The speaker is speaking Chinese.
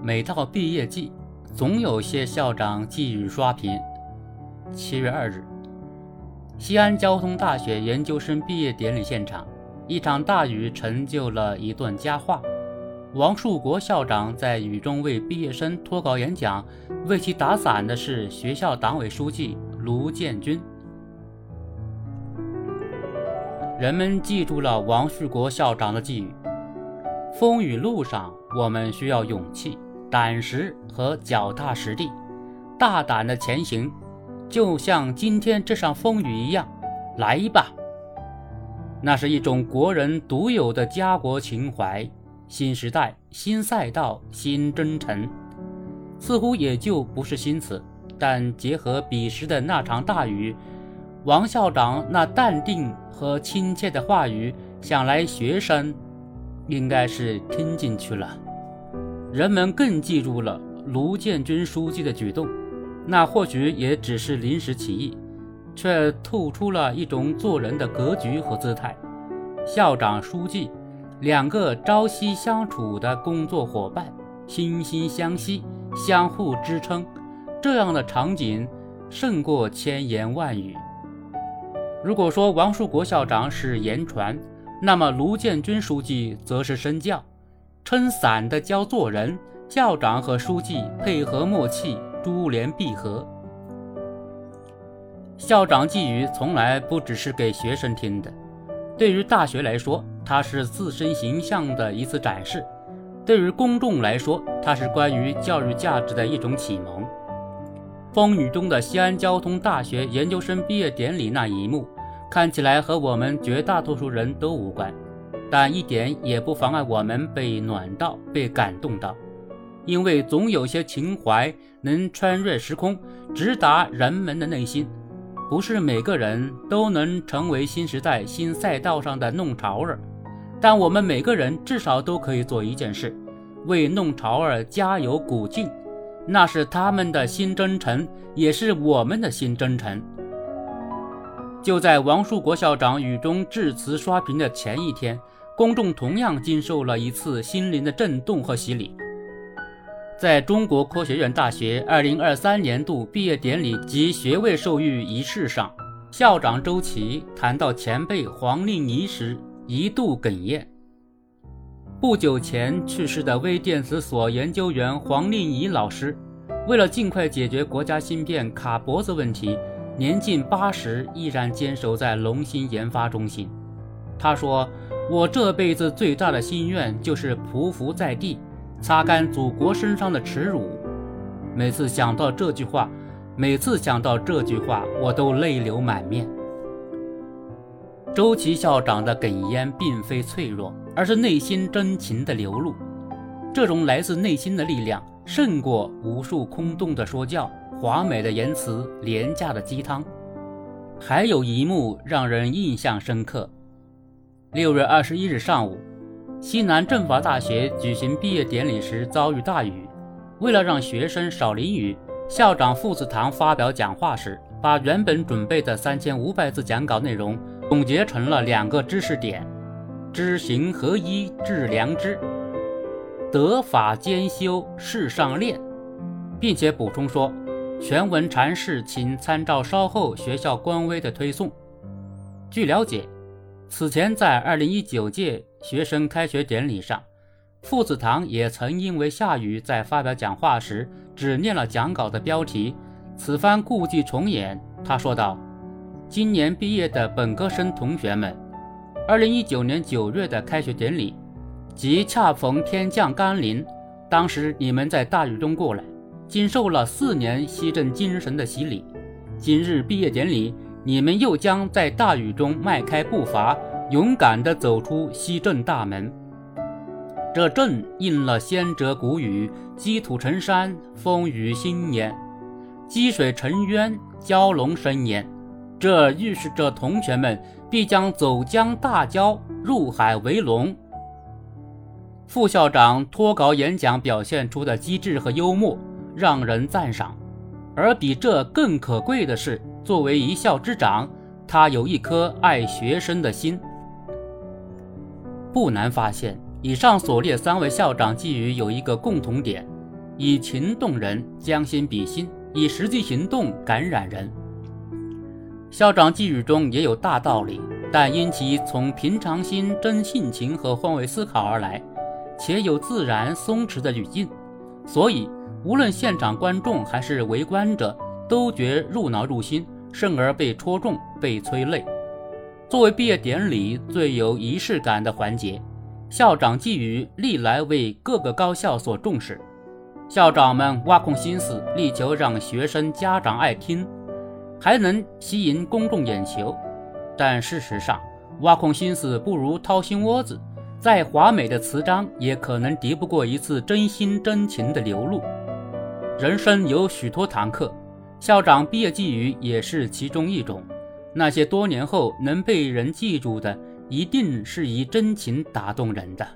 每到毕业季，总有些校长寄语刷屏。七月二日，西安交通大学研究生毕业典礼现场，一场大雨成就了一段佳话。王树国校长在雨中为毕业生脱稿演讲，为其打伞的是学校党委书记卢建军。人们记住了王树国校长的寄语：风雨路上，我们需要勇气、胆识和脚踏实地，大胆的前行，就像今天这场风雨一样，来吧！那是一种国人独有的家国情怀。新时代、新赛道、新征程，似乎也就不是新词。但结合彼时的那场大雨，王校长那淡定和亲切的话语，想来学生应该是听进去了。人们更记住了卢建军书记的举动，那或许也只是临时起意，却透出了一种做人的格局和姿态。校长、书记。两个朝夕相处的工作伙伴，惺惺相惜，相互支撑，这样的场景胜过千言万语。如果说王树国校长是言传，那么卢建军书记则是身教。撑伞的教做人，校长和书记配合默契，珠联璧合。校长寄语从来不只是给学生听的，对于大学来说。它是自身形象的一次展示，对于公众来说，它是关于教育价值的一种启蒙。风雨中的西安交通大学研究生毕业典礼那一幕，看起来和我们绝大多数人都无关，但一点也不妨碍我们被暖到、被感动到，因为总有些情怀能穿越时空，直达人们的内心。不是每个人都能成为新时代新赛道上的弄潮儿。但我们每个人至少都可以做一件事，为弄潮儿加油鼓劲，那是他们的新征程，也是我们的新征程。就在王树国校长雨中致辞刷屏的前一天，公众同样经受了一次心灵的震动和洗礼。在中国科学院大学2023年度毕业典礼及学位授予仪式上，校长周琦谈到前辈黄令仪时。一度哽咽。不久前去世的微电子所研究员黄令仪老师，为了尽快解决国家芯片卡脖子问题，年近八十依然坚守在龙芯研发中心。他说：“我这辈子最大的心愿就是匍匐在地，擦干祖国身上的耻辱。”每次想到这句话，每次想到这句话，我都泪流满面。周琦校长的哽咽并非脆弱，而是内心真情的流露。这种来自内心的力量，胜过无数空洞的说教、华美的言辞、廉价的鸡汤。还有一幕让人印象深刻：六月二十一日上午，西南政法大学举行毕业典礼时遭遇大雨，为了让学生少淋雨，校长傅子堂发表讲话时，把原本准备的三千五百字讲稿内容。总结成了两个知识点：知行合一致良知，德法兼修事上练，并且补充说，全文阐释请参照稍后学校官微的推送。据了解，此前在2019届学生开学典礼上，傅子堂也曾因为下雨，在发表讲话时只念了讲稿的标题，此番故伎重演，他说道。今年毕业的本科生同学们，二零一九年九月的开学典礼，即恰逢天降甘霖，当时你们在大雨中过来，经受了四年西镇精神的洗礼。今日毕业典礼，你们又将在大雨中迈开步伐，勇敢地走出西镇大门。这正应了先哲古语：“积土成山，风雨兴焉；积水成渊，蛟龙生焉。”这预示着同学们必将走江大蛟，入海为龙。副校长脱稿演讲表现出的机智和幽默，让人赞赏。而比这更可贵的是，作为一校之长，他有一颗爱学生的心。不难发现，以上所列三位校长寄语有一个共同点：以情动人，将心比心，以实际行动感染人。校长寄语中也有大道理，但因其从平常心、真性情和换位思考而来，且有自然松弛的语境，所以无论现场观众还是围观者，都觉入脑入心，甚而被戳中、被催泪。作为毕业典礼最有仪式感的环节，校长寄语历来为各个高校所重视。校长们挖空心思，力求让学生家长爱听，还能吸引公众眼球。但事实上，挖空心思不如掏心窝子。再华美的词章，也可能敌不过一次真心真情的流露。人生有许多堂课，校长毕业寄语也是其中一种。那些多年后能被人记住的，一定是以真情打动人的。